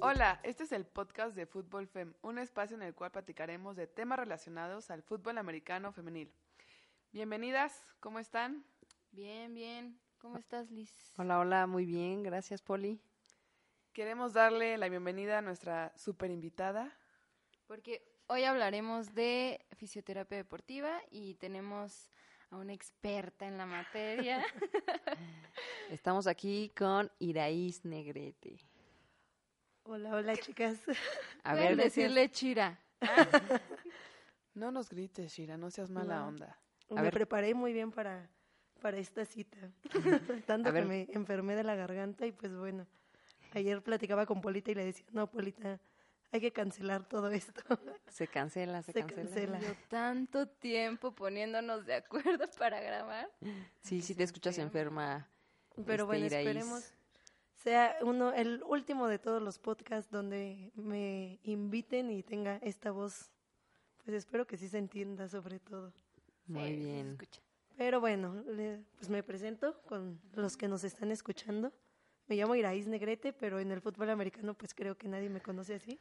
Hola, este es el podcast de Fútbol Fem, un espacio en el cual platicaremos de temas relacionados al fútbol americano femenil. Bienvenidas, ¿cómo están? Bien, bien. ¿Cómo estás, Liz? Hola, hola, muy bien, gracias, Poli. Queremos darle la bienvenida a nuestra super invitada. Porque hoy hablaremos de fisioterapia deportiva y tenemos a una experta en la materia. Estamos aquí con Iraís Negrete. Hola, hola chicas. A ver, decirle Chira. No nos grites, Shira, no seas mala No. onda. Me ver. preparé muy bien para, para esta cita. Tanto A que ver. me enfermé de la garganta y pues bueno, ayer platicaba con Polita y le decía, no, Polita, hay que cancelar todo esto. se cancela, se, Se cancela. cancela. Yo tanto tiempo poniéndonos de acuerdo para grabar. Sí, sí te escuchas enferma. Pero este, bueno, Iraís. esperemos sea uno el último de todos los podcasts donde me inviten y tenga esta voz. Pues espero que sí se entienda sobre todo. Muy Sí, bien. escucha. Pero bueno, le- pues me presento con los que nos están escuchando. Me llamo Iraís Negrete, pero en el fútbol americano pues creo que nadie me conoce así.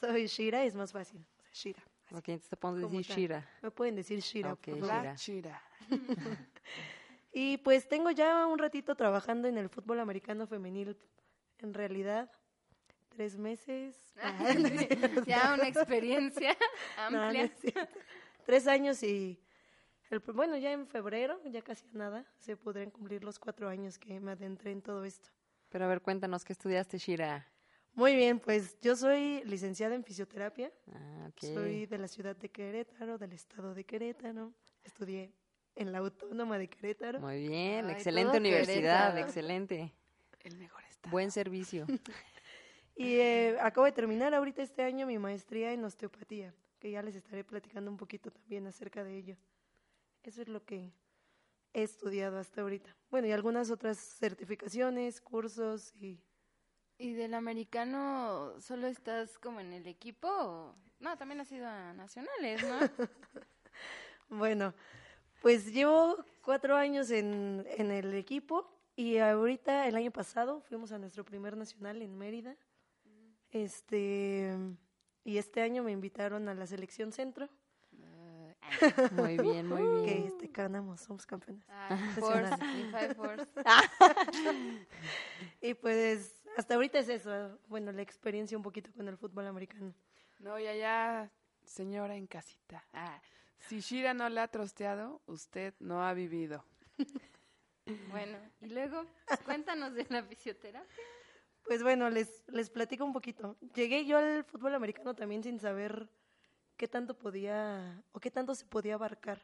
Soy Shira, es más fácil. O sea, Shira. así. Ok, entonces te decir tal. Shira. Me pueden decir Shira. Ok, por Shira. Shira. Y pues tengo ya un ratito trabajando en el fútbol americano femenil. En realidad, tres meses. Ah, no es cierto. ya una experiencia No, no amplia. Tres años y, el, bueno, ya en febrero, ya casi a nada, se podrían cumplir los cuatro años que me adentré en todo esto. Pero a ver, cuéntanos, ¿qué estudiaste, Shira? Muy bien, pues yo soy licenciada en fisioterapia. Ah, ok. Soy de la ciudad de Querétaro, del estado de Querétaro. Estudié en la Autónoma de Querétaro. Muy bien, Ay, excelente universidad, Querétaro. excelente. El mejor está. Buen servicio. Y eh, acabo de terminar ahorita este año mi maestría en osteopatía, que ya les estaré platicando un poquito también acerca de ello. Eso es lo que he estudiado hasta ahorita. Bueno, y algunas otras certificaciones, cursos y... ¿Y del americano solo estás como en el equipo? o- No, también has ido a nacionales, ¿no? Bueno, pues llevo cuatro años en, en el equipo y ahorita el año pasado fuimos a nuestro primer nacional en Mérida. Este y este año me invitaron a la selección centro, Muy bien, muy que bien. este ganamos, somos campeones. Ah, Force, y Five Force. Y pues hasta ahorita es eso, bueno, la experiencia un poquito con el fútbol americano. No, y allá, señora en casita. Ah, si Shira no le ha trosteado, usted no ha vivido. Bueno, y luego, cuéntanos de la fisioterapia. Pues bueno, les, les platico un poquito. Llegué yo al fútbol americano también sin saber qué tanto podía o qué tanto se podía abarcar.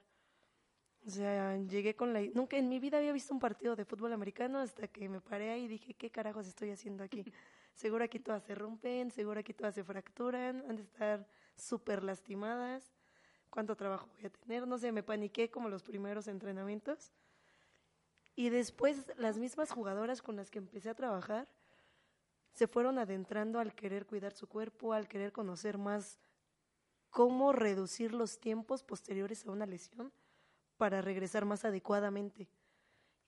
O sea, llegué con la... Nunca en mi vida había visto un partido de fútbol americano hasta que me paré ahí y dije, ¿qué carajos estoy haciendo aquí? Seguro aquí todas se rompen, seguro aquí todas se fracturan, han de estar súper lastimadas. ¿Cuánto trabajo voy a tener? No sé, me paniqué como los primeros entrenamientos. Y después las mismas jugadoras con las que empecé a trabajar se fueron adentrando al querer cuidar su cuerpo, al querer conocer más cómo reducir los tiempos posteriores a una lesión para regresar más adecuadamente.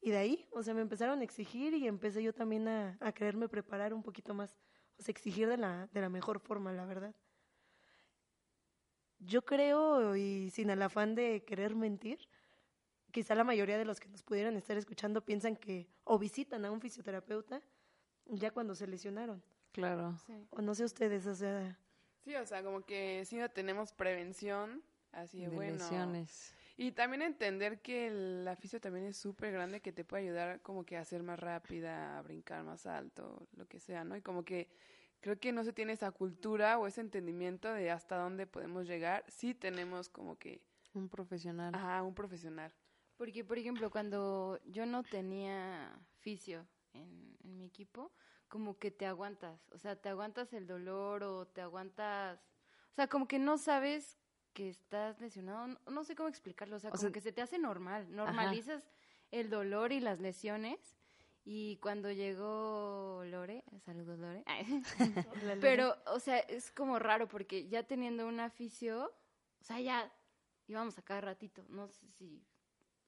Y de ahí, o sea, me empezaron a exigir y empecé yo también a, a quererme preparar un poquito más, o sea, exigir de la, de la mejor forma, la verdad. Yo creo, y sin el afán de querer mentir, quizá la mayoría de los que nos pudieran estar escuchando piensan que o visitan a un fisioterapeuta ya cuando se lesionaron. Claro. Sí. O no sé ustedes, o sea, Sí, o sea, como que si no tenemos prevención, así de De bueno. lesiones. Y también entender que el fisio también es súper grande, que te puede ayudar como que a ser más rápida, a brincar más alto, lo que sea, ¿no? Y como que creo que no se tiene esa cultura o ese entendimiento de hasta dónde podemos llegar si tenemos como que, Un profesional. ajá, un profesional. Porque, por ejemplo, cuando yo no tenía fisio en, en mi equipo, como que te aguantas, o sea, te aguantas el dolor o te aguantas, o sea, como que no sabes que estás lesionado, no, no sé cómo explicarlo, o sea, O como sea- que se te hace normal, normalizas el dolor y las lesiones. Y cuando llegó Lore, saludos Lore, pero, o sea, es como raro porque ya teniendo un aficio, o sea, ya íbamos a cada ratito, no sé si,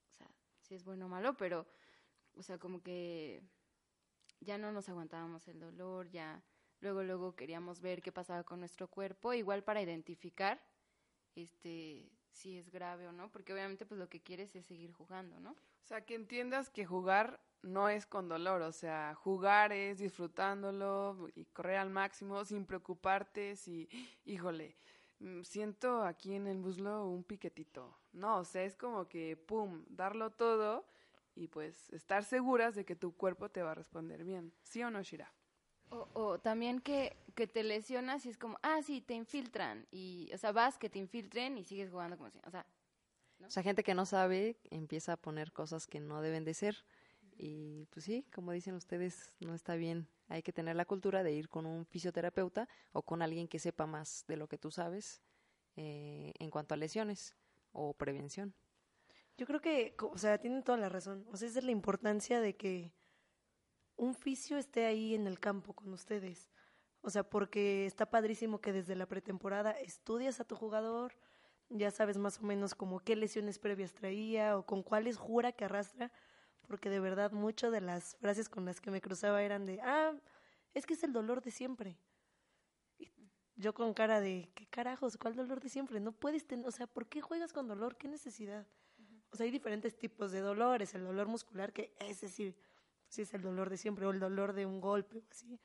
o sea, si es bueno o malo, pero, o sea, como que ya no nos aguantábamos el dolor, ya luego, luego queríamos ver qué pasaba con nuestro cuerpo, igual para identificar este si es grave o no, porque obviamente pues lo que quieres es seguir jugando, ¿no? O sea, que entiendas que jugar no es con dolor, o sea, jugar es disfrutándolo y correr al máximo sin preocuparte si, híjole, mm, siento aquí en el muslo un piquetito. No, o sea, es como que, pum, darlo todo y pues estar seguras de que tu cuerpo te va a responder bien. ¿Sí o no, Shira? O, o también que, que te lesionas y es como, ah, sí, te infiltran. Y, o sea, vas que te infiltren y sigues jugando como si, o sea, O sea, gente que no sabe empieza a poner cosas que no deben de ser. Y pues sí, como dicen ustedes, no está bien. Hay que tener la cultura de ir con un fisioterapeuta o con alguien que sepa más de lo que tú sabes eh, en cuanto a lesiones o prevención. Yo creo que, o sea, tienen toda la razón. O sea, esa es la importancia de que un fisio esté ahí en el campo con ustedes. O sea, porque está padrísimo que desde la pretemporada estudias a tu jugador, ya sabes más o menos como qué lesiones previas traía o con cuáles jura que arrastra, porque de verdad muchas de las frases con las que me cruzaba eran de, ah, es que es el dolor de siempre. Y yo con cara de, ¿qué carajos? ¿Cuál dolor de siempre? No puedes tener, o sea, ¿por qué juegas con dolor? ¿Qué necesidad? O sea, hay diferentes tipos de dolores. El dolor muscular, que ese sí, sí es el dolor de siempre, o el dolor de un golpe, o así.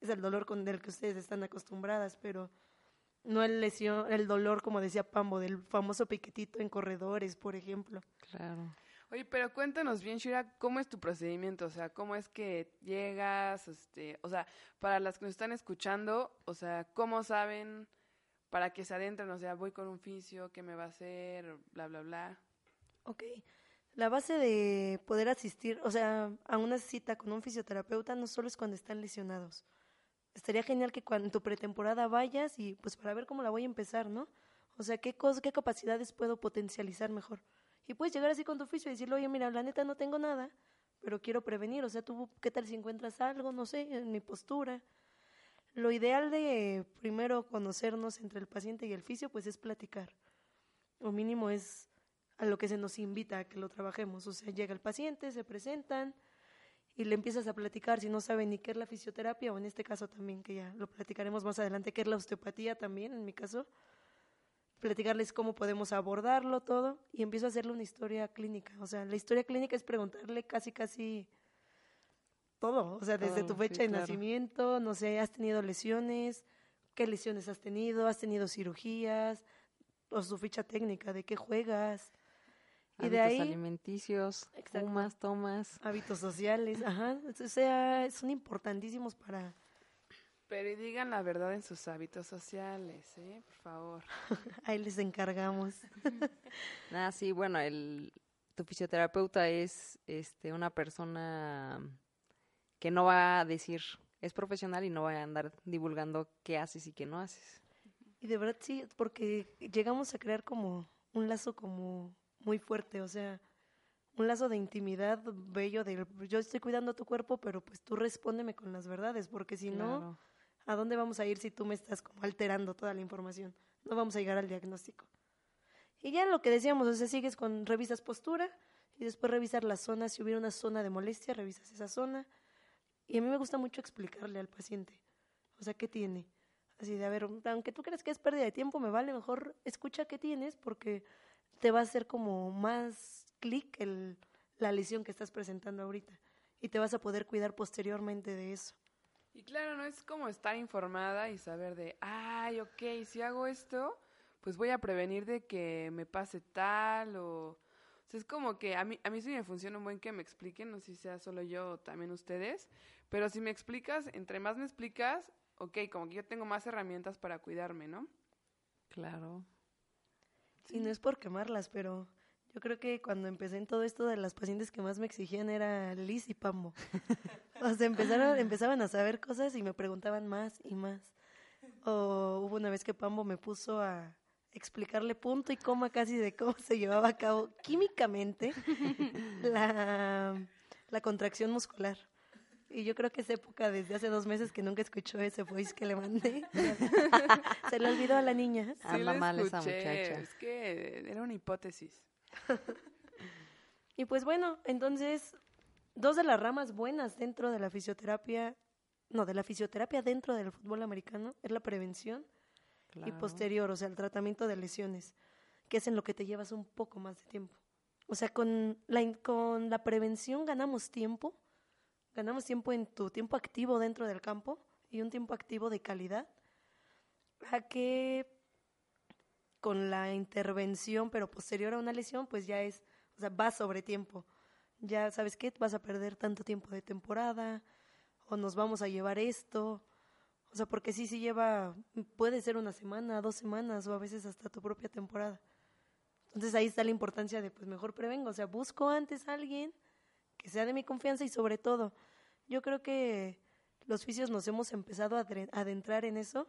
Es el dolor con el que ustedes están acostumbradas, pero no el lesión, el dolor, como decía Pambo, del famoso piquetito en corredores, por ejemplo. Claro. Oye, pero cuéntanos bien, Shira, ¿cómo es tu procedimiento? O sea, ¿cómo es que llegas? Este, o sea, para las que nos están escuchando, o sea, ¿cómo saben para que se adentren? O sea, voy con un fisio, ¿qué me va a hacer? Bla, bla, bla. Ok. La base de poder asistir, o sea, a una cita con un fisioterapeuta no solo es cuando están lesionados. Estaría genial que cuando en tu pretemporada vayas y pues para ver cómo la voy a empezar, ¿no? O sea, qué cosas, qué capacidades puedo potencializar mejor. Y puedes llegar así con tu fisio y decirle, oye, mira, la neta no tengo nada, pero quiero prevenir. O sea, tú, ¿qué tal si encuentras algo? No sé, en mi postura. Lo ideal de primero conocernos entre el paciente y el fisio, pues es platicar. O mínimo es a lo que se nos invita a que lo trabajemos. O sea, llega el paciente, se presentan y le empiezas a platicar si no sabe ni qué es la fisioterapia o en este caso también, que ya lo platicaremos más adelante, qué es la osteopatía también, en mi caso. Platicarles cómo podemos abordarlo todo y empiezo a hacerle una historia clínica. O sea, la historia clínica es preguntarle casi, casi todo. O sea, desde tu fecha sí, de claro. nacimiento, no sé, has tenido lesiones, qué lesiones has tenido, has tenido cirugías, o su ficha técnica, de qué juegas. Y de Hábitos ahí, alimenticios, Exacto. fumas, tomas. hábitos sociales, ajá, o sea, son importantísimos para, Pero y digan la verdad en sus hábitos sociales, ¿eh? Por favor. ahí les encargamos. Ah, sí, bueno, el, tu fisioterapeuta es este, una persona que no va a decir, es profesional y no va a andar divulgando qué haces y qué no haces. Y de verdad sí, porque llegamos a crear como un lazo como muy fuerte, o sea, un lazo de intimidad bello de yo estoy cuidando tu cuerpo, pero pues tú respóndeme con las verdades, porque si no. ¿a dónde vamos a ir si tú me estás como alterando toda la información? No vamos a llegar al diagnóstico. Y ya lo que decíamos, o sea, sigues con, revisas postura y después revisar la zona, si hubiera una zona de molestia, revisas esa zona. Y a mí me gusta mucho explicarle al paciente, o sea, ¿qué tiene? Así de, a ver, aunque tú creas que es pérdida de tiempo, me vale mejor escucha qué tienes porque te va a hacer como más clic el, la lesión que estás presentando ahorita y te vas a poder cuidar posteriormente de eso. Y claro, no es como estar informada y saber de, ay, ok, si hago esto, pues voy a prevenir de que me pase tal o... O sea, es como que a mí, a mí sí me funciona un buen que me expliquen, no sé si sea solo yo o también ustedes, pero si me explicas, entre más me explicas, ok, como que yo tengo más herramientas para cuidarme, ¿no? Claro. Y no es por quemarlas, pero yo creo que cuando empecé en todo esto de las pacientes que más me exigían era Liz y Pambo. o sea, empezaron, empezaban a saber cosas y me preguntaban más y más. O hubo una vez que Pambo me puso a explicarle punto y coma casi de cómo se llevaba a cabo químicamente la, la contracción muscular. Y yo creo que es época desde hace dos meses que nunca escuchó ese voice que le mandé. se le olvidó a la niña. Sí Anda mal esa muchacha. Es que era una hipótesis. Y pues bueno, entonces dos de las ramas buenas dentro de la fisioterapia, no, de la fisioterapia dentro del fútbol americano es la prevención y posterior, o sea, el tratamiento de lesiones, que es en lo que te llevas un poco más de tiempo. O sea, con la, con la prevención ganamos tiempo, ganamos tiempo en tu tiempo activo dentro del campo y un tiempo activo de calidad, a que con la intervención, pero posterior a una lesión, pues ya es, o sea, va sobre tiempo. Ya sabes qué, vas a perder tanto tiempo de temporada, o nos vamos a llevar esto, o sea, porque sí, sí lleva, puede ser una semana, dos semanas, o a veces hasta tu propia temporada. Entonces ahí está la importancia de, pues mejor prevengo, o sea, busco antes a alguien que sea de mi confianza y sobre todo, yo creo que los fisios nos hemos empezado a adentrar en eso,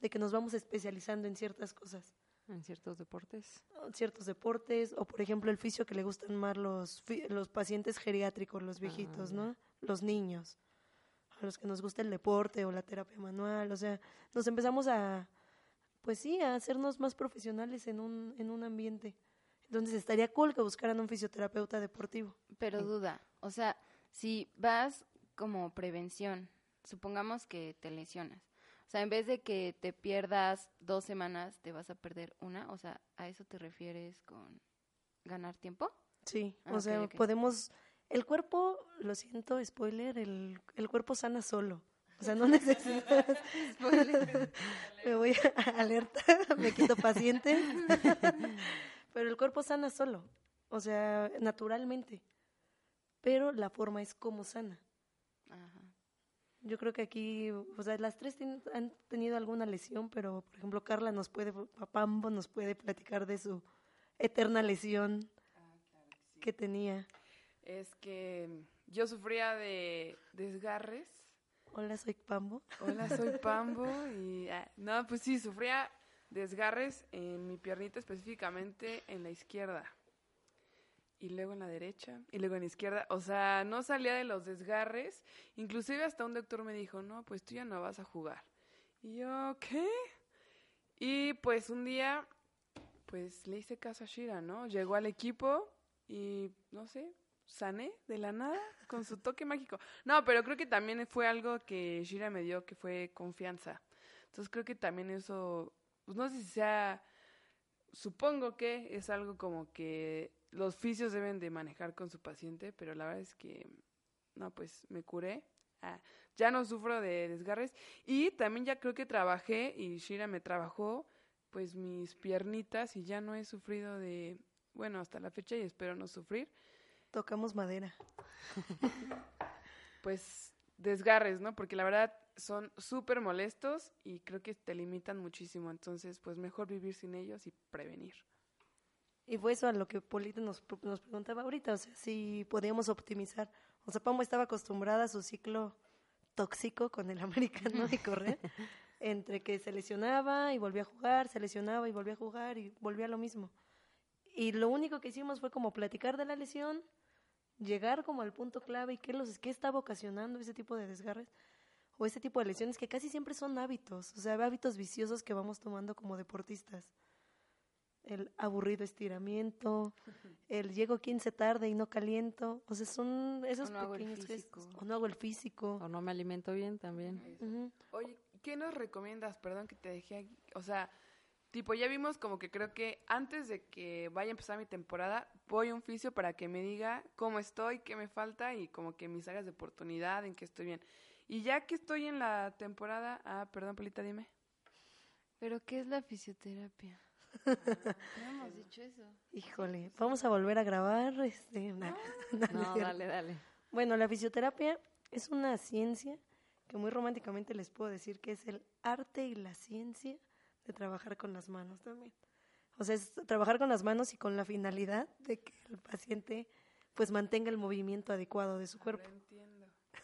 de que nos vamos especializando en ciertas cosas En ciertos deportes. ciertos deportes o por ejemplo el fisio que le gustan más los fi- los pacientes geriátricos, los viejitos, ya. ¿no? Los niños, a los que nos gusta el deporte o la terapia manual, o sea, nos empezamos a pues sí, a hacernos más profesionales en un en un ambiente. Entonces estaría cool que buscaran un fisioterapeuta deportivo. Pero duda, o sea, si vas como prevención, supongamos que te lesionas, o sea, en vez de que te pierdas dos semanas, te vas a perder una, o sea, ¿a eso te refieres con ganar tiempo? Sí, Ah, o sea, podemos el cuerpo, lo siento, spoiler, el, el cuerpo sana solo. O sea, no necesitas me voy a alerta, me quito paciente. Pero el cuerpo sana solo, o sea, naturalmente. Pero la forma es como sana. Ajá. Yo creo que aquí, o sea, las tres han tenido alguna lesión, pero por ejemplo, Carla nos puede, Papambo nos puede platicar de su eterna lesión que tenía. Es que yo sufría de desgarres. Hola, soy Pambo. Hola, soy Pambo y ah, no, pues sí, sufría desgarres en mi piernita específicamente en la izquierda. Y luego en la derecha, y luego en la izquierda. O sea, no salía de los desgarres. Inclusive hasta un doctor me dijo, no, pues tú ya no vas a jugar. Y yo, ¿qué? Y pues un día, pues le hice caso a Shira, ¿no? Llegó al equipo y, no sé, sané de la nada con su toque mágico. No, pero creo que también fue algo que Shira me dio, que fue confianza. Entonces creo que también eso, pues no sé si sea, supongo que es algo como que los fisios deben de manejar con su paciente, pero la verdad es que, no, pues me curé. Ah, ya no sufro de desgarres y también ya creo que trabajé y Shira me trabajó pues mis piernitas y ya no he sufrido de, bueno, hasta la fecha y espero no sufrir, Tocamos madera. pues desgarres, ¿no? Porque la verdad son súper molestos y creo que te limitan muchísimo, entonces pues mejor vivir sin ellos y prevenir. Y fue eso a lo que Polita nos, nos preguntaba ahorita, o sea, si podíamos optimizar. O sea, Pambo estaba acostumbrada a su ciclo tóxico con el americano y correr, entre que se lesionaba y volvía a jugar, se lesionaba y volvía a jugar y volvía a lo mismo. Y lo único que hicimos fue como platicar de la lesión, llegar como al punto clave y qué, los, qué estaba ocasionando ese tipo de desgarres o ese tipo de lesiones que casi siempre son hábitos, o sea, hábitos viciosos que vamos tomando como deportistas el aburrido estiramiento, el llego 15 tarde y no caliento, o sea, son esos O no hago el pequeños físico. gestos. O no hago el físico. O no me alimento bien también. Ujú. Oye, ¿qué nos recomiendas? Perdón que te dejé aquí. O sea, tipo, ya vimos como que creo que antes de que vaya a empezar mi temporada, voy a un fisio para que me diga cómo estoy, qué me falta y como que mis áreas de oportunidad, en qué estoy bien. Y ya que estoy en la temporada, ah, perdón, Polita, dime. ¿Pero qué es la fisioterapia? No hemos dicho eso. Híjole, vamos a volver a grabar. Este, no, no dale, dale. Bueno, la fisioterapia es una ciencia que muy románticamente les puedo decir que es el arte y la ciencia de trabajar con las manos también. O sea, es trabajar con las manos y con la finalidad de que el paciente pues mantenga el movimiento adecuado de su cuerpo. Lo entiendo.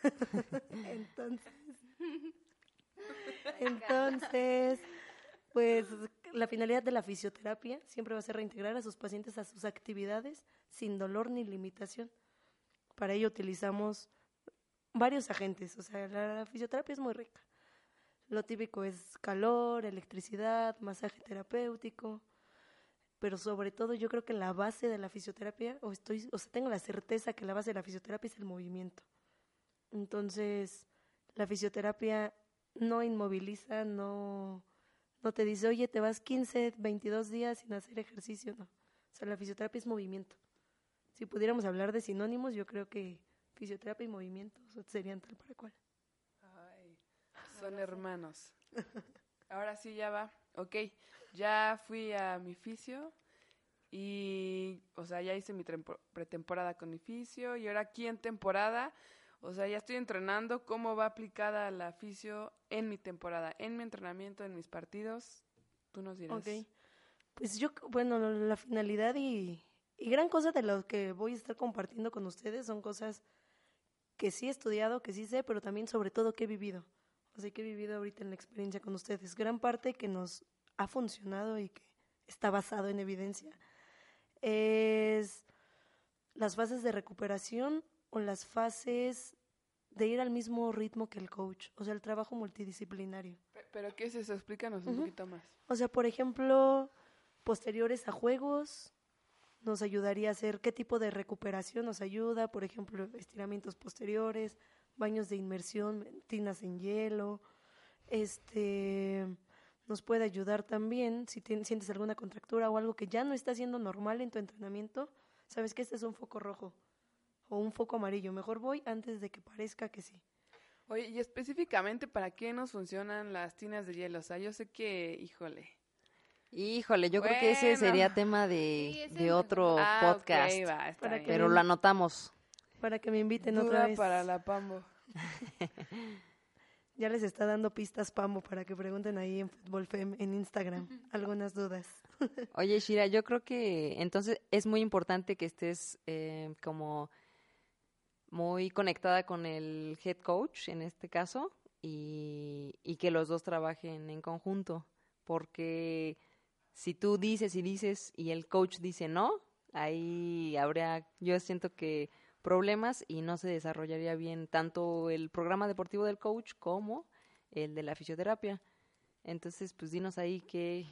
Entonces, entonces, pues la finalidad de la fisioterapia siempre va a ser reintegrar a sus pacientes a sus actividades sin dolor ni limitación. Para ello utilizamos varios agentes, o sea, la, la fisioterapia es muy rica. Lo típico es calor, electricidad, masaje terapéutico. pero sobre todo yo creo que la base de la fisioterapia, o estoy, o sea, tengo la certeza que la base de la fisioterapia es el movimiento. Entonces, la fisioterapia no inmoviliza, no, no te dice, oye, te vas 15, 22 días sin hacer ejercicio, no. O sea, la fisioterapia es movimiento. Si pudiéramos hablar de sinónimos, yo creo que fisioterapia y movimiento serían tal para cual. Ay, son hermanos. Ahora sí ya va. Ok, ya fui a mi fisio y, o sea, ya hice mi pretemporada con mi fisio y ahora aquí en temporada, o sea, ya estoy entrenando cómo va aplicada la fisio en mi temporada, en mi entrenamiento, en mis partidos. Tú nos dirás. Ok. Pues yo, bueno, la finalidad y, y gran cosa de lo que voy a estar compartiendo con ustedes son cosas que sí he estudiado, que sí sé, pero también sobre todo que he vivido. Sea, que he vivido ahorita en la experiencia con ustedes. Gran parte que nos ha funcionado y que está basado en evidencia es las fases de recuperación o las fases de ir al mismo ritmo que el coach, o sea, el trabajo multidisciplinario. ¿Pero qué es eso? Explícanos un poquito más. O sea, por ejemplo, posteriores a juegos, nos ayudaría a hacer qué tipo de recuperación nos ayuda, por ejemplo, estiramientos posteriores, baños de inmersión, tinas en hielo, este nos puede ayudar también si sientes alguna contractura o algo que ya no está siendo normal en tu entrenamiento, sabes que este es un foco rojo o un foco amarillo, mejor voy antes de que parezca que sí. Oye, y específicamente para qué nos funcionan las tinas de hielo, o sea, yo sé que, híjole, Híjole, yo creo que ese sería tema de, de otro ah, podcast. pero lo anotamos. Para que me inviten otra vez. para la Pambo. ya les está dando pistas Pambo para que pregunten ahí en Fútbol Fem en Instagram algunas dudas. Oye, Shira, yo creo que entonces es muy importante que estés eh, como muy conectada con el head coach en este caso y, y que los dos trabajen en conjunto porque si tú dices y dices y el coach dice no, ahí habría, yo siento que problemas y no se desarrollaría bien tanto el programa deportivo del coach como el de la fisioterapia. Entonces, pues dinos ahí qué,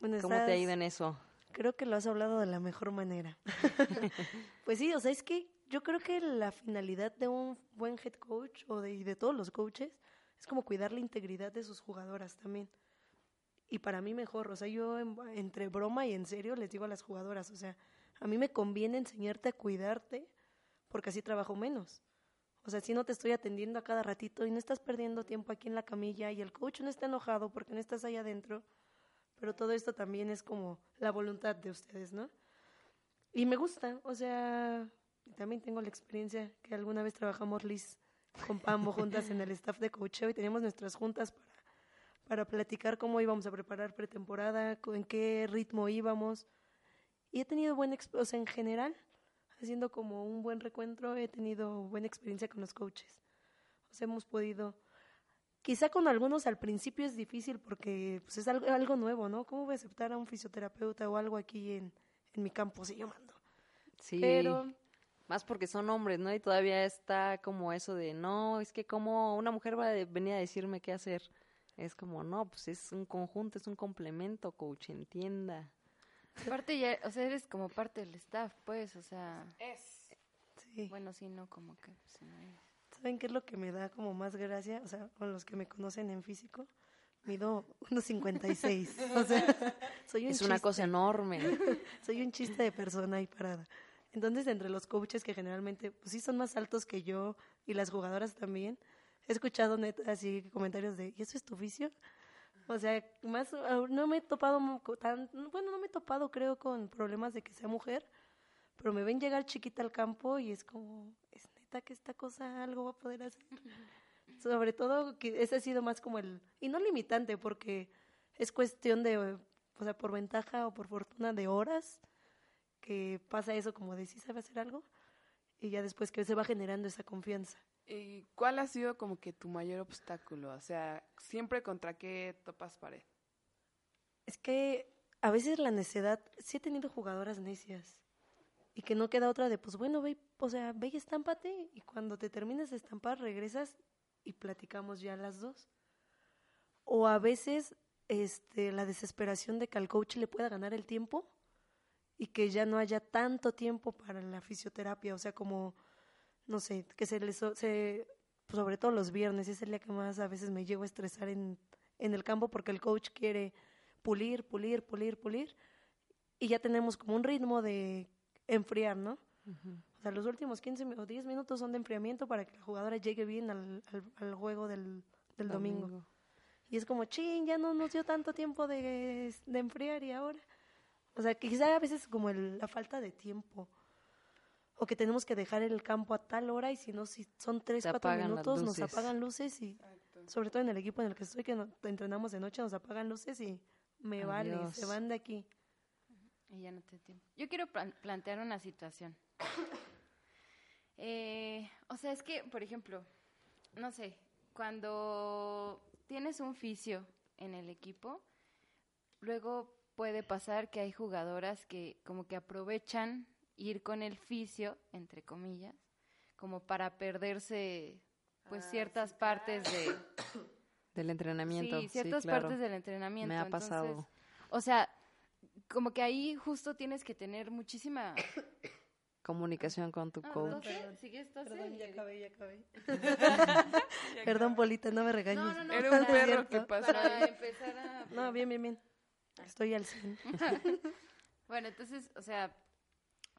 cómo te ha ido en eso. Creo que lo has hablado de la mejor manera. pues sí, o sea, es que yo creo que la finalidad de un buen head coach o de, de todos los coaches es como cuidar la integridad de sus jugadoras también y para mí mejor. O sea, yo entre broma y en serio les digo a las jugadoras, o sea, a mí me conviene enseñarte a cuidarte porque así trabajo menos. O sea, si no te estoy atendiendo a cada ratito y no estás perdiendo tiempo aquí en la camilla y el coach no está enojado porque no estás ahí adentro, pero todo esto también es como la voluntad de ustedes, ¿no? Y me gusta, o sea, también tengo la experiencia que alguna vez trabajamos Liz con Pambo juntas en el staff de coacheo y teníamos nuestras juntas para para platicar cómo íbamos a preparar pretemporada, en qué ritmo íbamos. Y he tenido buena experiencia, en general, haciendo como un buen recuentro, he tenido buena experiencia con los coaches. O sea, hemos podido, quizá con algunos al principio es difícil porque pues, es algo, algo nuevo, ¿no? ¿Cómo voy a aceptar a un fisioterapeuta o algo aquí en, en mi campo? Si yo mando. Sí. Pero más porque son hombres, ¿no? Y todavía está como eso de, no, es que como una mujer va a venir a decirme qué hacer. Es como, no, pues es un conjunto, es un complemento, coach, entienda. Aparte ya, o sea, eres como parte del staff, pues, o sea. Es. Sí. Bueno, sí, no, como que. Pues, ¿Saben qué es lo que me da como más gracia? O sea, con los que me conocen en físico, mido 1.56. o sea, soy un Es una cosa enorme. soy un chiste de persona ahí parada. Entonces, entre los coaches que generalmente, pues sí son más altos que yo y las jugadoras también, he escuchado así comentarios de, ¿y eso es tu oficio? O sea, más, no me he topado tan, bueno, no me he topado creo con problemas de que sea mujer, pero me ven llegar chiquita al campo y es como, es neta que esta cosa algo va a poder hacer. Sobre todo que ese ha sido más como el, y no limitante porque es cuestión de, o sea, por ventaja o por fortuna de horas que pasa eso como de si sabe hacer algo y ya después que se va generando esa confianza. ¿Y cuál ha sido como que tu mayor obstáculo? O sea, siempre contra qué topas pared. Es que a veces la necedad, sí he tenido jugadoras necias y que no queda otra de, pues bueno, ve, o sea, ve y estámpate y cuando te termines de estampar regresas y platicamos ya las dos. O a veces este, la desesperación de que al coach le pueda ganar el tiempo y que ya no haya tanto tiempo para la fisioterapia, o sea, como, no sé, que se les, se, sobre todo los viernes, es el día que más a veces me llevo a estresar en, en el campo porque el coach quiere pulir, pulir, pulir, pulir, y ya tenemos como un ritmo de enfriar, ¿no? O sea, los últimos 15 o 10 minutos son de enfriamiento para que la jugadora llegue bien al, al, juego del, del domingo. Y es como, ching, ya no nos dio tanto tiempo de, de enfriar y ahora. O sea, quizá a veces como la falta de tiempo. O que tenemos que dejar el campo a tal hora y si no, si son 3, 4 minutos, nos apagan luces y sobre todo en el equipo en el que estoy, que entrenamos de noche, nos apagan luces y me vale, se van de aquí. Y ya no te tiempo. Yo quiero plantear una situación. Eh, o sea, es que, por ejemplo, no sé, cuando tienes un fisio en el equipo, luego puede pasar que hay jugadoras que como que aprovechan ir con el fisio, entre comillas, como para perderse pues ah, ciertas partes de del entrenamiento. Sí, ciertas partes del entrenamiento. Me ha pasado. o sea, como que ahí justo tienes que tener muchísima comunicación con tu coach. perdón, ya acabé, ya acabé. perdón, Polita, no me regañes. No, no, no, Era un perro que pasa. Para empezar a... No, bien, bien, bien. Estoy al 100. bueno, entonces, o sea,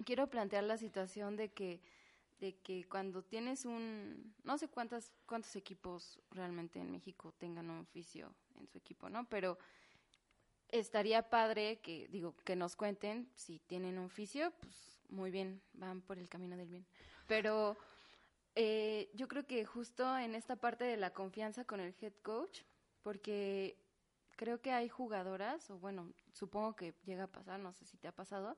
quiero plantear la situación de que de que cuando tienes un no sé cuántas cuántos equipos realmente en México tengan un oficio en su equipo, ¿no? Pero estaría padre que, digo, que nos cuenten si tienen un oficio, pues muy bien, van por el camino del bien. Pero eh, yo creo que justo en esta parte de la confianza con el head coach, porque creo que hay jugadoras, o bueno, supongo que llega a pasar, no sé si te ha pasado,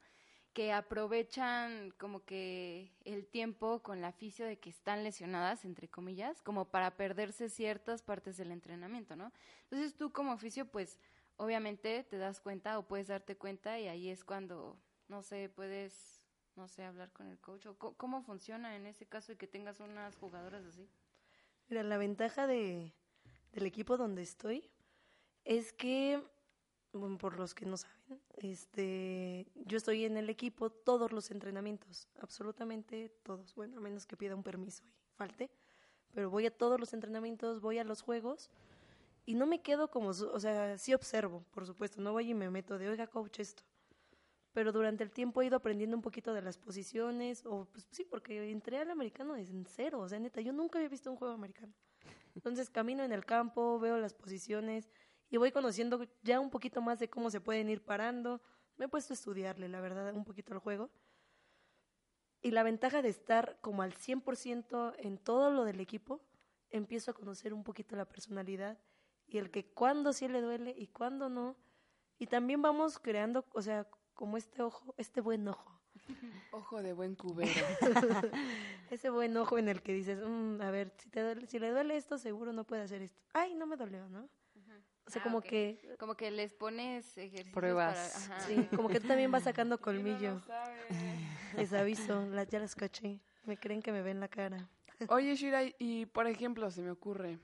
que aprovechan como que el tiempo con la aficio de que están lesionadas, entre comillas, como para perderse ciertas partes del entrenamiento, ¿no? Entonces tú como oficio, pues obviamente te das cuenta o puedes darte cuenta y ahí es cuando, no sé, puedes, no sé, hablar con el coach o cómo funciona en ese caso de que tengas unas jugadoras así. Mira, la ventaja de, del equipo donde estoy es que, bueno, por los que no saben, este, yo estoy en el equipo todos los entrenamientos, absolutamente todos, bueno, a menos que pida un permiso y falte, pero voy a todos los entrenamientos, voy a los juegos y no me quedo como, o sea, sí observo, por supuesto, no voy y me meto de, oiga, coach, esto. Pero durante el tiempo he ido aprendiendo un poquito de las posiciones, o pues sí, porque entré al americano desde cero, o sea, neta, yo nunca había visto un juego americano. Entonces camino en el campo, veo las posiciones y voy conociendo ya un poquito más de cómo se pueden ir parando. Me he puesto a estudiarle, la verdad, un poquito el juego. Y la ventaja de estar como al 100% en todo lo del equipo, empiezo a conocer un poquito la personalidad y el que cuándo sí le duele y cuándo no. Y también vamos creando, o sea, como este ojo, este buen ojo. Ojo de buen cubero. Ese buen ojo en el que dices, mm, a ver, si, te duele, si le duele esto, seguro no puede hacer esto. Ay, no me dolió, ¿no? O sea, ah, como que... Como que les pones ejercicios Pruebas. Sí, como que tú también vas sacando colmillo. les aviso, ya las caché. Me creen que me ven la cara. Oye, Shira, y por ejemplo, se me ocurre,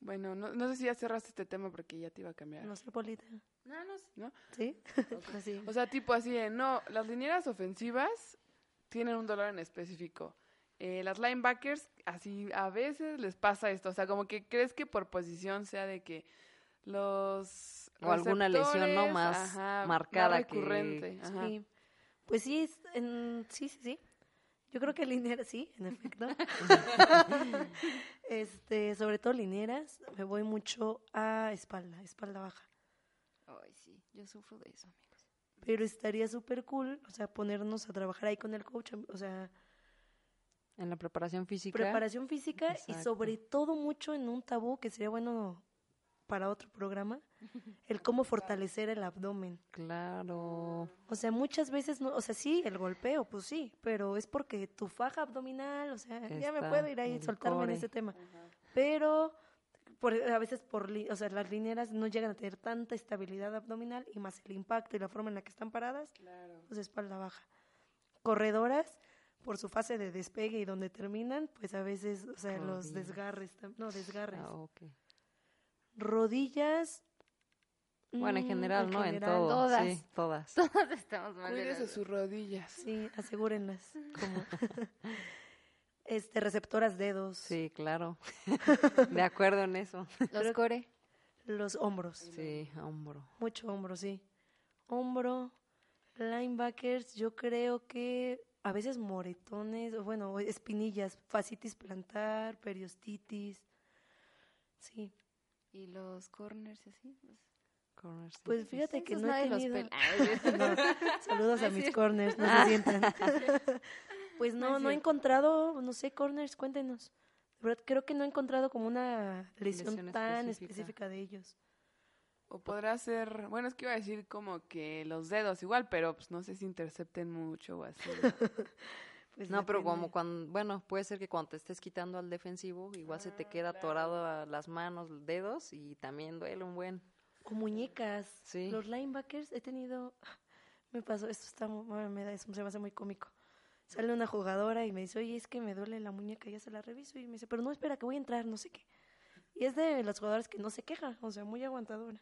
bueno, no, no sé si ya cerraste este tema porque ya te iba a cambiar. No sé, Polita. No, no ¿No? ¿Sí? así. O sea, tipo así no, las linieras ofensivas tienen un dolor en específico. Eh, las linebackers, así a veces les pasa esto. O sea, como que crees que por posición sea de que los. O alguna lesión no más marcada recurrente. Que... Sí. Pues sí, en, sí, sí, sí. Yo creo que lineras sí, en efecto. este, sobre todo lineras, me voy mucho a espalda, espalda baja. Ay, sí, yo sufro de eso, amigos. Pero estaría súper cool, o sea, ponernos a trabajar ahí con el coach, o sea... En la preparación física. Preparación física y sobre todo mucho en un tabú que sería bueno para otro programa, el cómo fortalecer el abdomen. Claro. O sea, muchas veces, no, o sea, sí, el golpeo, pues sí, pero es porque tu faja abdominal, o sea, ya me puedo ir ahí y soltarme en ese tema. Pero por, a veces por, o sea, las lineras no llegan a tener tanta estabilidad abdominal y más el impacto y la forma en la que están paradas, claro. pues espalda baja. Corredoras, por su fase de despegue y donde terminan, pues a veces, o sea, los desgarres, no, desgarres. Ah, okay rodillas, Bueno, en Mm, general, ¿no? En todo. Todas. Sí, todas. Todas estamos mal. Cuídese sus rodillas. Sí, asegúrenlas. Como este, receptoras dedos, Sí, claro. De acuerdo en eso. Los core. los hombros. Sí, hombro. Mucho hombro, sí. Hombro, linebackers, yo creo que a veces moretones, o bueno, espinillas, fascitis plantar, periostitis. Sí, Y los corners y así. pues, sí. pues fíjate que esos no he los tenido... Saludos a mis corners, no se sientan. pues No no, he encontrado, no sé, corners, cuéntenos. Creo que no he encontrado como una lesión Lesión tan específica. específica de ellos. O podrá ser, bueno, es que iba a decir como que los dedos igual, pero pues no sé si intercepten mucho o así. Pues No, pero como cuando, bueno, puede ser que cuando te estés quitando al defensivo, igual se te Ah, queda claro. atorado a las manos, los dedos y también duele un buen. O muñecas. Sí. Los linebackers he tenido. Me pasó, esto está me da, eso se me hace muy cómico. Sale una jugadora y me dice, oye, es que me duele la muñeca, ya se la reviso. Y me dice, pero no, espera, que voy a entrar, no sé qué. Y es de las jugadoras que no se queja, o sea, muy aguantadora.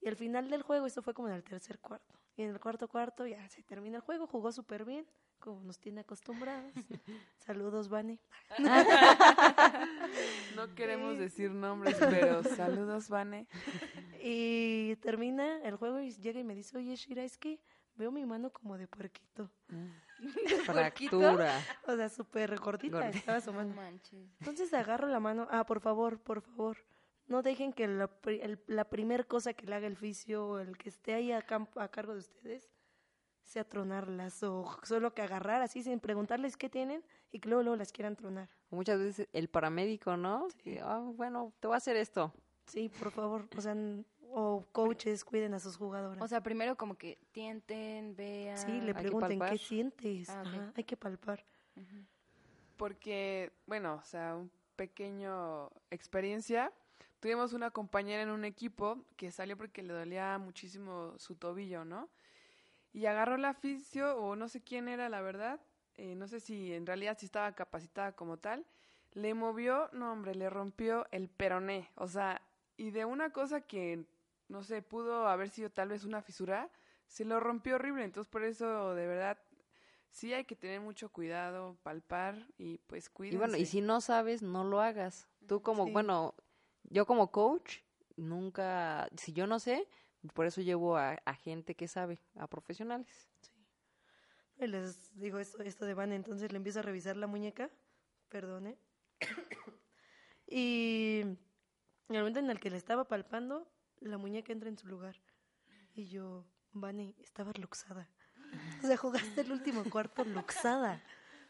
Y al final del juego, esto fue como en el tercer cuarto. Y en el cuarto cuarto ya se termina el juego, jugó súper bien, como nos tiene acostumbrados. Saludos, Vane. No queremos decir nombres, pero saludos, Vane. Y termina el juego y llega y me dice, oye, Shira, es que veo mi mano como de puerquito. Fractura. O sea, súper Gordita. estaba su No mano. manches. Entonces agarro la mano. Ah, por favor, por favor. No dejen que la, pri- el- la primer cosa que le haga el fisio o el que esté ahí a, campo, a cargo de ustedes sea tronarlas o solo que agarrar así sin preguntarles qué tienen y que luego, luego las quieran tronar. Muchas veces el paramédico, ¿no? Que, "Ah, bueno, te voy a hacer esto. Sí, por favor. O sea, o coaches cuiden a sus jugadoras. O sea, primero como que tienten, vean. sí, le pregunten qué sientes. Ah. Ajá, hay que palpar. Porque, bueno, o sea, un pequeño experiencia. Tuvimos una compañera en un equipo que salió porque le dolía muchísimo su tobillo, ¿no? Y agarró la fisio, o no sé quién era, la verdad. eh, no sé si en realidad si estaba capacitada como tal. Le movió, no hombre, le rompió el peroné. O sea, y de una cosa que, no sé, pudo haber sido tal vez una fisura, se lo rompió horrible. Entonces, por eso, de verdad, sí hay que tener mucho cuidado, palpar y pues Y cuídense. bueno, y si no sabes, no lo hagas. Tú como, Sí. bueno, yo como coach, nunca, si yo no sé, por eso llevo a, a gente que sabe, a profesionales. Y les digo esto, esto de Van, entonces le empiezo a revisar la muñeca, perdone. y en el momento en el que le estaba palpando, la muñeca entra en su lugar. Y yo, Vane, estabas luxada. O sea, jugaste el último cuarto luxada.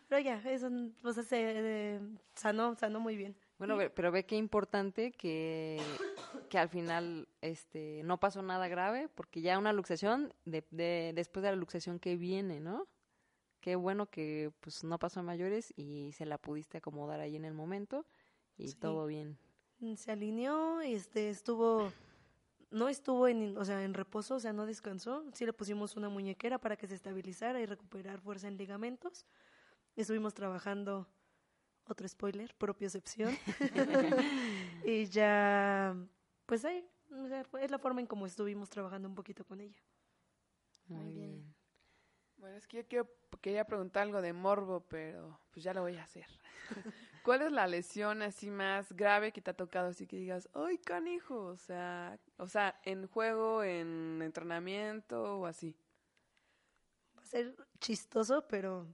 Pero ya, eso sea, se eh, sanó, sanó muy bien. Bueno, pero ve qué importante que, que al final este no pasó nada grave, porque ya una luxación, de, de- después de la luxación que viene, ¿no? Qué bueno que pues no pasó a mayores y se la pudiste acomodar ahí en el momento y Sí. todo bien. Se alineó, este, estuvo, no estuvo en, o sea, en reposo, o sea, no descansó. Sí le pusimos una muñequera para que se estabilizara y recuperar fuerza en ligamentos. Estuvimos trabajando, otro spoiler, propiocepción. y ya, pues ahí, o sea, es la forma en cómo estuvimos trabajando un poquito con ella. Muy, Muy bien. bien. Bueno, es que yo quiero, quería preguntar algo de morbo, pero pues ya lo voy a hacer. ¿Cuál es la lesión así más grave que te ha tocado así que digas, ¡ay, canijo! O sea, o sea, en juego, en entrenamiento o así. Va a ser chistoso, pero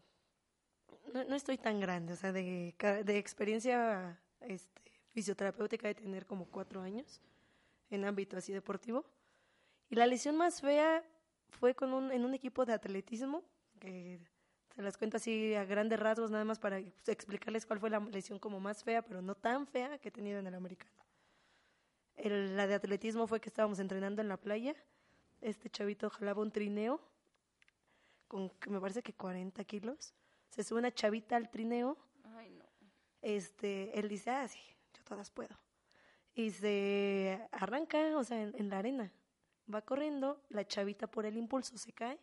no, no estoy tan grande, o sea, de, de experiencia este, fisioterapéutica de tener como cuatro años en ámbito así deportivo. Y la lesión más fea fue con un, en un equipo de atletismo, que se las cuento así a grandes rasgos, nada más para explicarles cuál fue la lesión como más fea, pero no tan fea que he tenido en el americano. El- la de atletismo fue que estábamos entrenando en la playa, este chavito jalaba un trineo con me parece que 40 kilos. Se sube una chavita al trineo. Ay, no. Este, él dice, ah, sí, yo todas puedo. Y se arranca, o sea, en, la arena. Va corriendo, la chavita por el impulso se cae.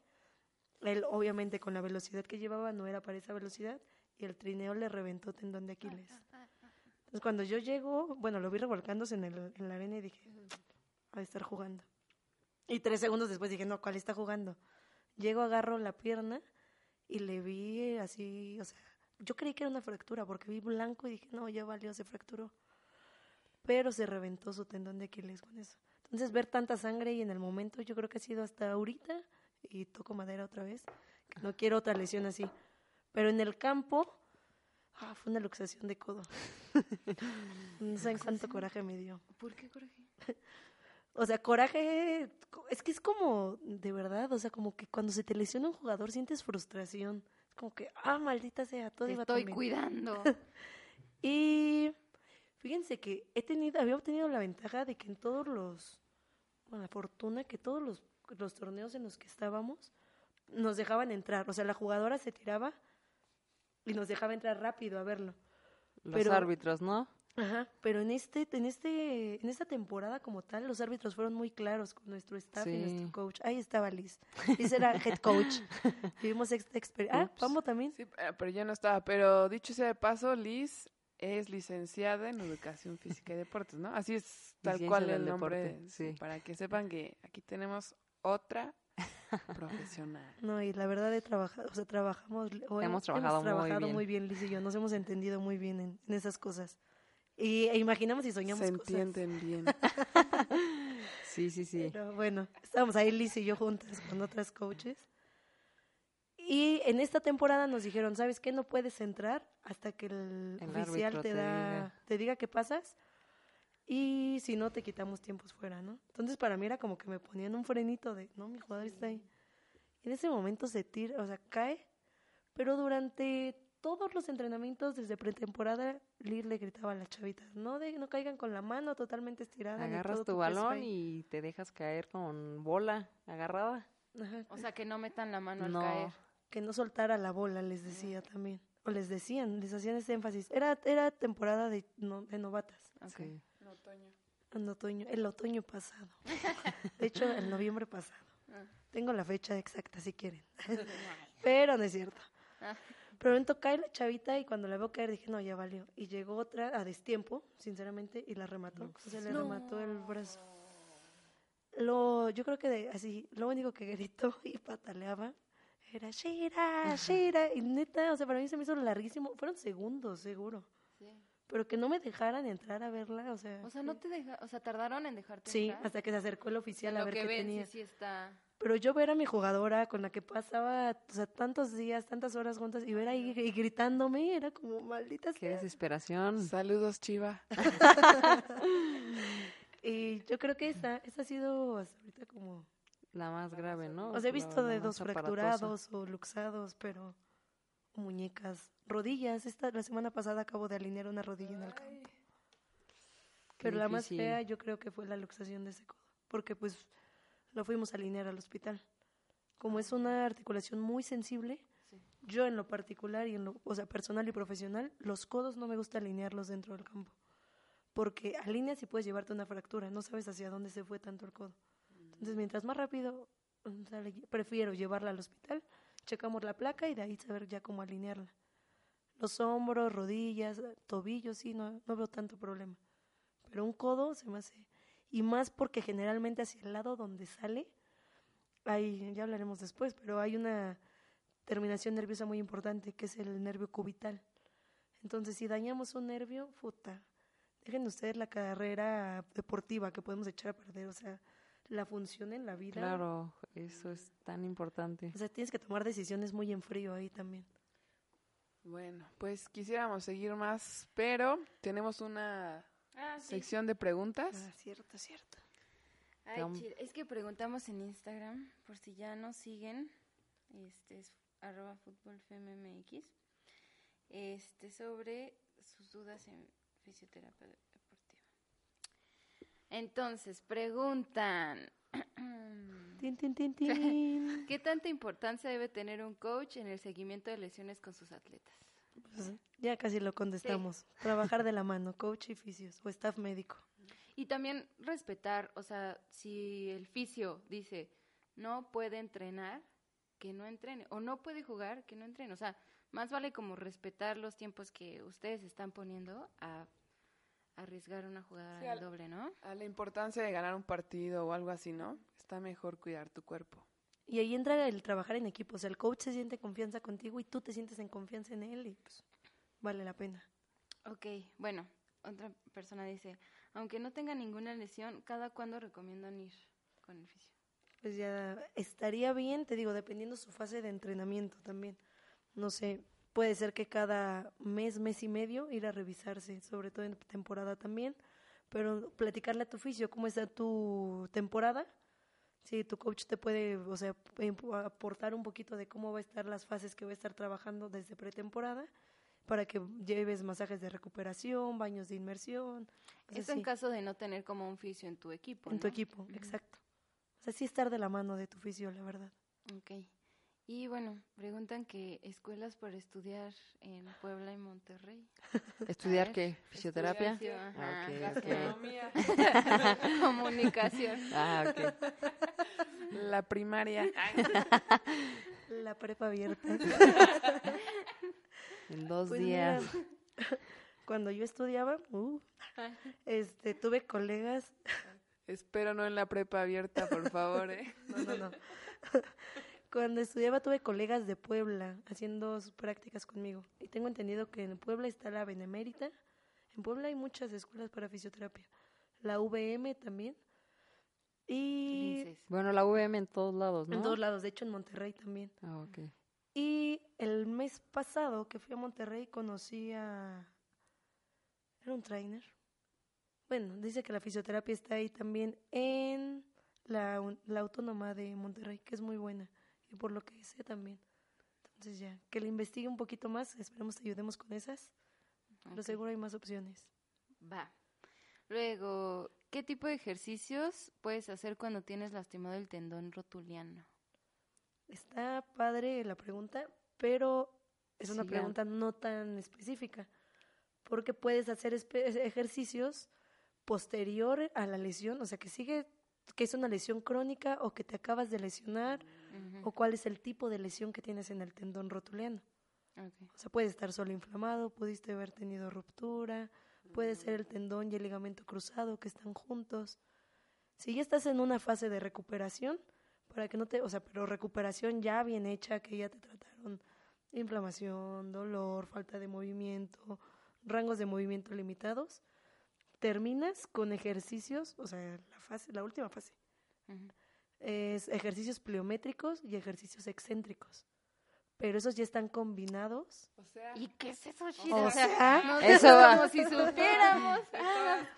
Él, obviamente, con la velocidad que llevaba, no era para esa velocidad. Y el trineo le reventó tendón de Aquiles. Entonces, cuando yo llego, bueno, lo vi revolcándose en, el, en la arena y dije, a estar jugando. Y tres segundos después dije, no, ¿cuál está jugando? Llego, agarro la pierna y le vi así, o sea, yo creí que era una fractura porque vi blanco y dije, no, ya valió, se fracturó. Pero se reventó su tendón de Aquiles con eso. Entonces, ver tanta sangre y en el momento, yo creo que ha sido hasta ahorita, y toco madera otra vez, que no quiero otra lesión así. Pero en el campo, ah, fue una luxación de codo. no saben cuánto coraje me dio. ¿Por qué coraje? O sea, coraje, es que es como, de verdad, o sea, como que cuando se te lesiona un jugador sientes frustración. Es como que, ah, maldita sea, todo Te iba estoy cuidando. Y fíjense que he tenido, había obtenido la ventaja de que en todos los, bueno, la fortuna que todos los, los torneos en los que estábamos nos dejaban entrar. O sea, la jugadora se tiraba y nos dejaba entrar rápido a verlo. Los Pero- árbitros, ¿no? Ajá, pero en este, en este, en esta temporada como tal, los árbitros fueron muy claros con nuestro staff y nuestro coach. Ahí estaba Liz. Liz era head coach. Tuvimos esta experiencia. Ah. Pamo también. Sí, eh, pero ya no estaba. Pero dicho sea de paso, Liz es licenciada en Educación Física y Deportes, ¿no? Así es tal ciencia cual el nombre. deporte, sí. Para que sepan que aquí tenemos otra profesional. No, y la verdad he trabajado, o sea, trabajamos, Hemos trabajado muy trabajado bien. muy bien, Liz y yo, nos hemos entendido muy bien en, en esas cosas. Y e imaginamos y soñamos Se cosas. entienden bien. Sí, sí, sí. Pero bueno, estábamos ahí Liz y yo juntas con otras coaches. Y en esta temporada nos dijeron, ¿sabes qué? No puedes entrar hasta que el, El oficial te, te da, diga. te diga que pasas. Y si no, te quitamos tiempos fuera, ¿no? Entonces para mí era como que me ponían un frenito de, no, mi jugador está ahí. Y en ese momento se tira, o sea, cae. Pero durante todos los entrenamientos desde pretemporada, Lir le gritaba a las chavitas, no, de, no caigan con la mano totalmente estirada. Agarras todo tu balón ahí". y te dejas caer con bola agarrada. Ajá, O sea, que no metan la mano No. al caer. Que no soltara la bola, les decía también. O les decían, les hacían ese énfasis. Era, era temporada de, no- de novatas. Sí. En otoño. en otoño, el otoño pasado. De hecho, el noviembre pasado. Ah. Tengo la fecha exacta si quieren. Pero no es cierto. Ah. Pero momento cae la chavita y cuando la veo caer dije, no, ya valió. Y llegó otra a destiempo, sinceramente, y la remató. O sea, le remató el brazo. Lo, yo creo que de- así, lo único que gritó y pataleaba era Shira, Shira. Y neta, o sea, para mí se me hizo larguísimo. Fueron segundos, seguro. Sí. Pero que no me dejaran entrar a verla, o sea. O sea, no te deja, o sea, tardaron en dejarte Sí, entrar? hasta que se acercó el oficial a ver que qué ven, tenía. sí, sí está. Pero yo ver a mi jugadora con la que pasaba, o sea, tantos días, tantas horas juntas y ver ahí y gritándome, era como maldita Qué sea. desesperación. Saludos, Chiva. Y yo creo que esa, esa ha sido hasta ahorita como... La más grave, ¿no? O sea, he visto la dedos aparatosa. fracturados o luxados, pero muñecas, rodillas. Esta, la semana pasada acabo de alinear una rodilla en el campo. Qué Pero la más fea yo creo que fue la luxación de ese codo, porque pues lo fuimos a alinear al hospital. Como es una articulación muy sensible, Sí. yo en lo particular y en lo, o sea, personal y profesional, los codos no me gusta alinearlos dentro del campo. Porque alineas y puedes llevarte una fractura, no sabes hacia dónde se fue tanto el codo. Entonces, mientras más rápido, le- prefiero llevarla al hospital, checamos la placa y de ahí saber ya cómo alinearla. Los hombros, rodillas, tobillos, sí, no, no veo tanto problema. Pero un codo se me hace... Y más porque generalmente hacia el lado donde sale, hay, ya hablaremos después, pero hay una terminación nerviosa muy importante que es el nervio cubital. Entonces, si dañamos un nervio, puta, dejen ustedes la carrera deportiva que podemos echar a perder, o sea, la función en la vida. Claro, eso es tan importante. O sea, tienes que tomar decisiones muy en frío ahí también. Bueno, pues quisiéramos seguir más, pero tenemos una Ah, sí. sección de preguntas. Ah, cierto, cierto. Ay. Es que preguntamos en Instagram, por si ya nos siguen, este es arroba este, sobre sus dudas en fisioterapia. Entonces, preguntan, tin. ¿qué tanta importancia debe tener un coach en el seguimiento de lesiones con sus atletas? Pues, ya casi lo contestamos. Trabajar de la mano, coach y fisios o staff médico. Y también respetar, o sea, si el fisio dice no puede entrenar, que no entrene, o no puede jugar, que no entrene. O sea, más vale como respetar los tiempos que ustedes están poniendo a, arriesgar una jugada Sí, al al- doble, ¿no? A la importancia de ganar un partido o algo así, ¿no? Está mejor cuidar tu cuerpo. Y ahí entra el trabajar en equipo. O sea, el coach se siente confianza contigo y tú te sientes en confianza en él y pues vale la pena. Ok, bueno, otra persona dice, aunque no tenga ninguna lesión, ¿cada cuándo recomiendan ir con el fisio? Pues ya estaría bien, te digo, dependiendo su fase de entrenamiento también. No sé, puede ser que cada mes, mes y medio ir a revisarse, sobre todo en temporada también, pero platicarle a tu fisio cómo está tu temporada. Sí, tu coach te puede, o sea, imp- aportar un poquito de cómo va a estar las fases que va a estar trabajando desde pretemporada para que lleves masajes de recuperación, baños de inmersión. o sea, Esto en caso de no tener como un fisio en tu equipo, en tu equipo, exacto. O sea, sí estar de la mano de tu fisio, la verdad. Ok. Y bueno, preguntan que escuelas para estudiar en Puebla y Monterrey. ¿Estudiar ver, qué? ¿Fisioterapia? Estudiar, Ajá, ok. Gastronomía, Comunicación. Ah, ok. la primaria. La prepa abierta. En dos Pues días. mira, cuando yo estudiaba, uh, este, tuve colegas, Espero no en la prepa abierta, por favor, ¿eh? no, no, no. Cuando estudiaba tuve colegas de Puebla haciendo sus prácticas conmigo. Y tengo entendido que en Puebla está la Benemérita. En Puebla hay muchas escuelas para fisioterapia. La VM también. Y. Bueno, la VM en todos lados, ¿no? en todos lados, de hecho en Monterrey también. Ah, ok. Y el mes pasado que fui a Monterrey conocí a... Era un trainer. Bueno, dice que la fisioterapia está ahí también en la, la autónoma de Monterrey, que es muy buena. Y por lo que sé también. Entonces ya, que le investigue un poquito más, esperemos te ayudemos con esas. Pero seguro hay más opciones. Va. Luego, ¿qué tipo de ejercicios puedes hacer cuando tienes lastimado el tendón rotuliano? Está padre la pregunta, pero es una Sí, ya. pregunta no tan específica, porque puedes hacer ejercicios posterior a la lesión, o sea, que sigue, que es una lesión crónica o que te acabas de lesionar, O cuál es el tipo de lesión que tienes en el tendón rotuliano. O sea, puede estar solo inflamado, pudiste haber tenido ruptura, puede ser el tendón y el ligamento cruzado que están juntos. Si ya estás en una fase de recuperación, para que no te, o sea, pero recuperación ya bien hecha, que ya te trataron inflamación, dolor, falta de movimiento, rangos de movimiento limitados, terminas con ejercicios, o sea, la fase, la última fase, Ujú. Es ejercicios pliométricos y ejercicios excéntricos. Pero esos ya están combinados O sea, ¿Y qué es eso, O Shira? sea, no Eso va. como si supiéramos.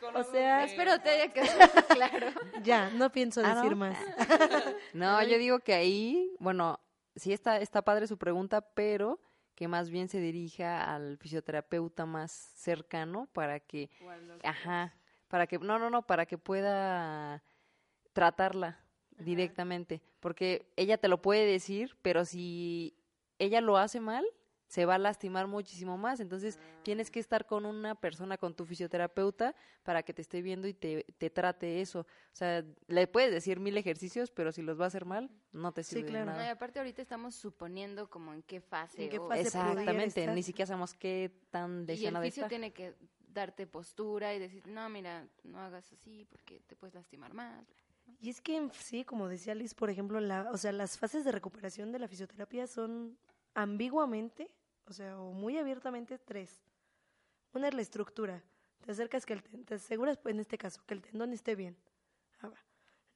con o sea, Espero te haya quedado claro. Ya, no pienso Ah, ¿no? decir más. No, yo digo que ahí, bueno, sí está, está padre su pregunta, pero que más bien se dirija al fisioterapeuta más cercano para que, ajá, para que, no, no, no, para que pueda tratarla directamente, porque ella te lo puede decir, pero si ella lo hace mal, se va a lastimar muchísimo más. Entonces, tienes que estar con una persona, con tu fisioterapeuta, para que te esté viendo y te, te trate eso. O sea, le puedes decir mil ejercicios, pero si los va a hacer mal, no te Sí, sirve de claro. No, y nada. aparte ahorita estamos suponiendo como en qué fase. En qué fase Exactamente, estar. ni siquiera sabemos qué tan Y el lesionada fisio está. tiene que darte postura y decir, no, mira, no hagas así porque te puedes lastimar más. Y es que sí, como decía Liz, por ejemplo, la, o sea, las fases de recuperación de la fisioterapia son ambiguamente, o sea, o muy abiertamente tres. Una es la estructura. Te acercas que el te aseguras, pues, en este caso, que el tendón esté bien. Ah.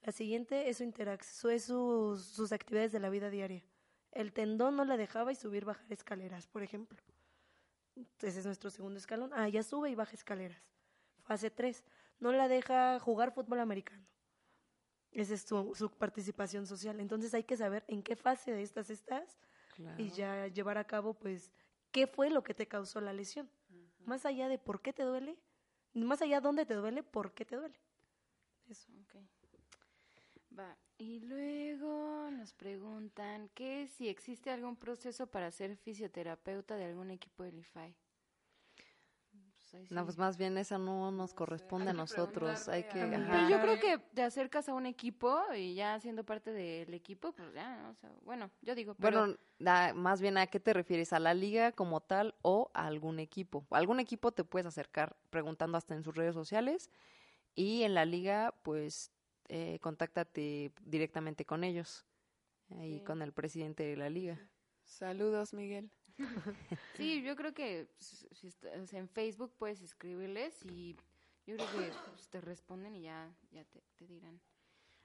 La siguiente es su interacción, es sus, sus actividades de la vida diaria. El tendón no la dejaba y subir, bajar escaleras, por ejemplo. Ese es nuestro segundo escalón. Ah, ya sube y baja escaleras. Fase 3. No la deja jugar fútbol americano. Esa es su, su participación social. Entonces hay que saber en qué fase de estas estás Claro. y ya llevar a cabo, pues, qué fue lo que te causó la lesión. Más allá de por qué te duele, más allá de dónde te duele, por qué te duele. Eso. Ok. Va. Y luego nos preguntan que si existe algún proceso para ser fisioterapeuta de algún equipo del IFAI. Pues ahí sí. No, pues más bien esa no nos corresponde a nosotros. Hay que, ajá. Pues yo creo que te acercas a un equipo y ya siendo parte del equipo, pues ya, ¿no? o sea, bueno, yo digo, pero Bueno, da- más bien a qué te refieres, a la liga como tal o a algún equipo. A algún equipo te puedes acercar preguntando hasta en sus redes sociales y en la liga, pues, eh, contáctate directamente con ellos y Sí. con el presidente de la liga. Saludos, Miguel. sí, yo creo que pues, si est- o sea, en Facebook puedes escribirles y yo creo que pues, te responden y ya, ya te, te dirán.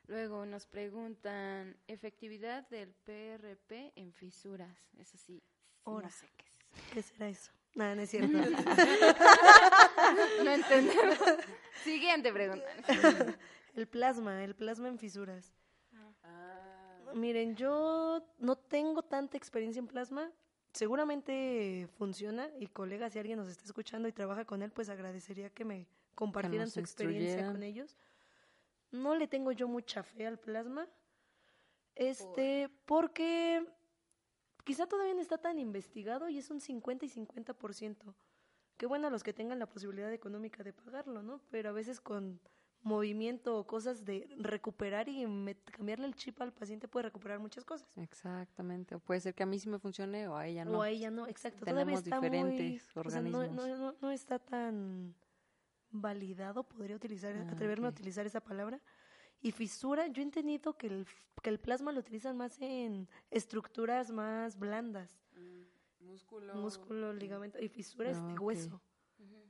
Luego nos preguntan efectividad del PRP en fisuras. Eso sí, Ahora. no sé qué es eso. ¿Qué será eso? Nada, no es cierto. No entendemos. Siguiente pregunta. el plasma, el plasma en fisuras. Ah, Miren, yo no tengo tanta experiencia en plasma. Seguramente funciona y colegas, si alguien nos está escuchando y trabaja con él, pues agradecería que me compartieran su experiencia con ellos. No le tengo yo mucha fe al plasma. Este, porque quizá todavía no está tan investigado y es un 50 y 50%. Qué bueno los que tengan la posibilidad económica de pagarlo, ¿no? Pero a veces con movimiento o cosas de recuperar y cambiarle el chip al paciente puede recuperar muchas cosas. Exactamente. O puede ser que a mí sí me funcione o a ella no. O a ella no, exacto. Tenemos Todavía está diferentes muy, o sea, no, no, organismos. no, no está tan validado, podría utilizar, Ah, atreverme a utilizar esa palabra. Y fisura, yo he entendido que el, que el plasma lo utilizan más en estructuras más blandas, mm, músculo. músculo, ligamento, y fisura es Ah, de ok. hueso.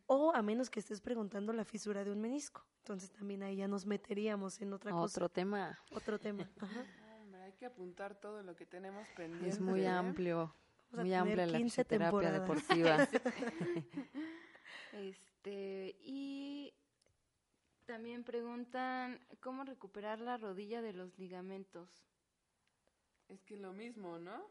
O a menos que estés preguntando la fisura de un menisco. Entonces también ahí ya nos meteríamos en otra cosa, Otro tema. otro tema. Ajá. Hombre, hay que apuntar todo lo que tenemos pendiente. Es muy ¿eh? amplio. Vamos Muy amplia la 15 fisioterapia temporadas. deportiva. Este, y también preguntan cómo recuperar la rodilla de los ligamentos. Es que lo mismo, ¿no?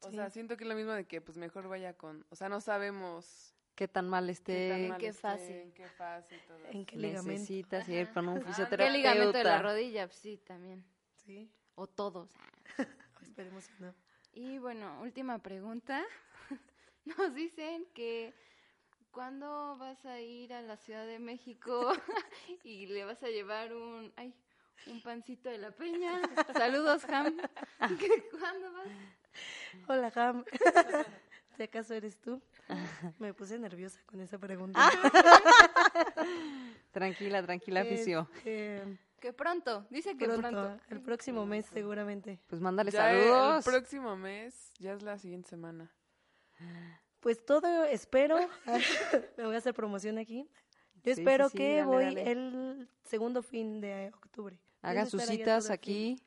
O Sí. sea, siento que es lo mismo de que pues mejor vaya con, o sea, no sabemos Qué tan mal qué esté. tan mal qué esté, fase. en qué fase y todo. ¿En qué ligamento? Necesitas ir con un. ¿Qué fisioterapeuta. ¿Qué ligamento de la rodilla? Pues sí, también. Sí, O todos. esperemos que no. Y bueno, última pregunta. Nos dicen que ¿cuándo vas a ir a la Ciudad de México y le vas a llevar un, ay, un pancito de la peña? Saludos, Ham. ¿Que ¿Cuándo vas? Hola, Ham. ¿Si acaso eres tú? Me puse nerviosa con esa pregunta. Tranquila, tranquila, fisio. Este, Que pronto, dice que pronto, pronto. el próximo mes seguramente. Pues mándale Ya saludos. El próximo mes, ya es la siguiente semana. Pues todo espero, me voy a hacer promoción aquí. Yo Sí, espero sí, sí, que dale, voy dale. el segundo fin de octubre. Haga Pienso sus citas fin. aquí.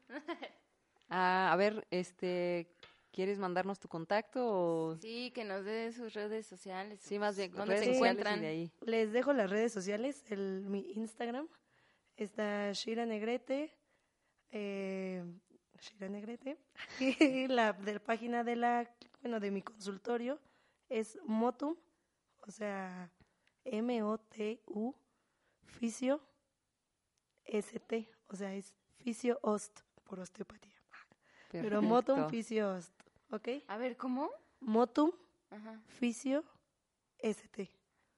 Ah, a ver, este, ¿quieres mandarnos tu contacto o Sí, que nos dé sus redes sociales. sí más bien ¿Dónde se encuentran? de ahí? Les dejo las redes sociales, el, mi Instagram. Está Shira Negrete, eh, Shira Negrete. Y la de la página de la, bueno, de mi consultorio es Motum, o sea, M-O-T-U, Fisio S-T, o sea, es Fisio Ost, por osteopatía. Pero Motum. Fisio Ost, ¿ok? A ver, ¿cómo? Motum Ajá. Fisio ST,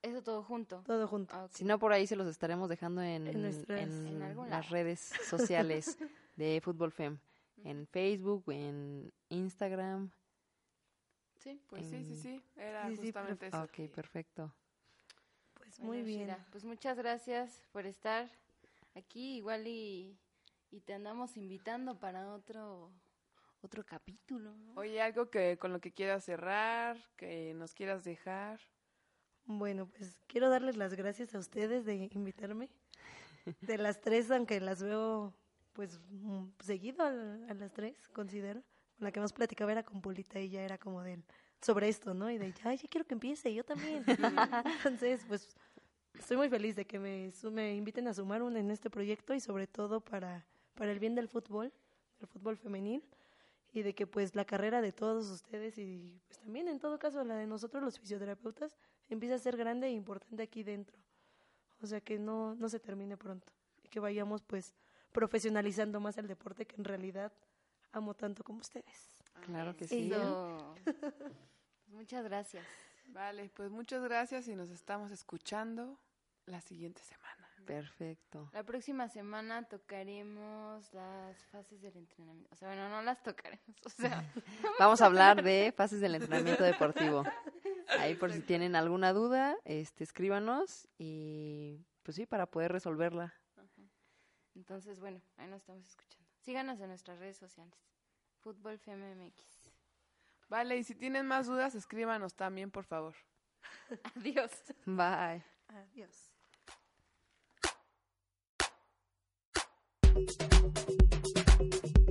Eso todo junto. todo junto. Ah, ok. Si no, por ahí se los estaremos dejando en, En nuestras- en En las redes sociales de Fútbol Fem. En Facebook, en Instagram. Sí. Pues sí, sí, sí, era Sí, sí, justamente eso. Ok, perfecto. Pues Bueno, muy bien. Shira, pues muchas gracias por estar aquí. Igual y, y te andamos invitando para otro otro capítulo. ¿no? Oye, algo que con lo que quieras cerrar, que nos quieras dejar. Bueno, pues quiero darles las gracias a ustedes de invitarme. De las tres, aunque las veo pues mm, seguido a, a las tres, considero. Con la que más platicaba era con Polita y ya era como del sobre esto, ¿no? Y de, ay, ya quiero que empiece, yo también. Entonces, pues estoy muy feliz de que me, me inviten a sumar un en este proyecto y sobre todo para, para el bien del fútbol, del fútbol femenil y de que pues la carrera de todos ustedes y pues también en todo caso la de nosotros los fisioterapeutas empieza a ser grande e importante aquí dentro. O sea que no, no se termine pronto y que vayamos pues profesionalizando más el deporte que en realidad amo tanto como ustedes. Claro que sí. Muchas gracias. Vale, pues muchas gracias y nos estamos escuchando la siguiente semana. Perfecto. La próxima semana tocaremos las fases del entrenamiento. O sea, bueno, no las tocaremos. O sea, Vamos a hablar de fases del entrenamiento deportivo. Ahí por si tienen alguna duda, este, escríbanos y pues sí, para poder resolverla. entonces, bueno, ahí nos estamos escuchando. Síganos en nuestras redes sociales. Fútbol FMMX. Vale, y si tienen más dudas, escríbanos también, por favor. Adiós. Bye. Adiós. フフフフ。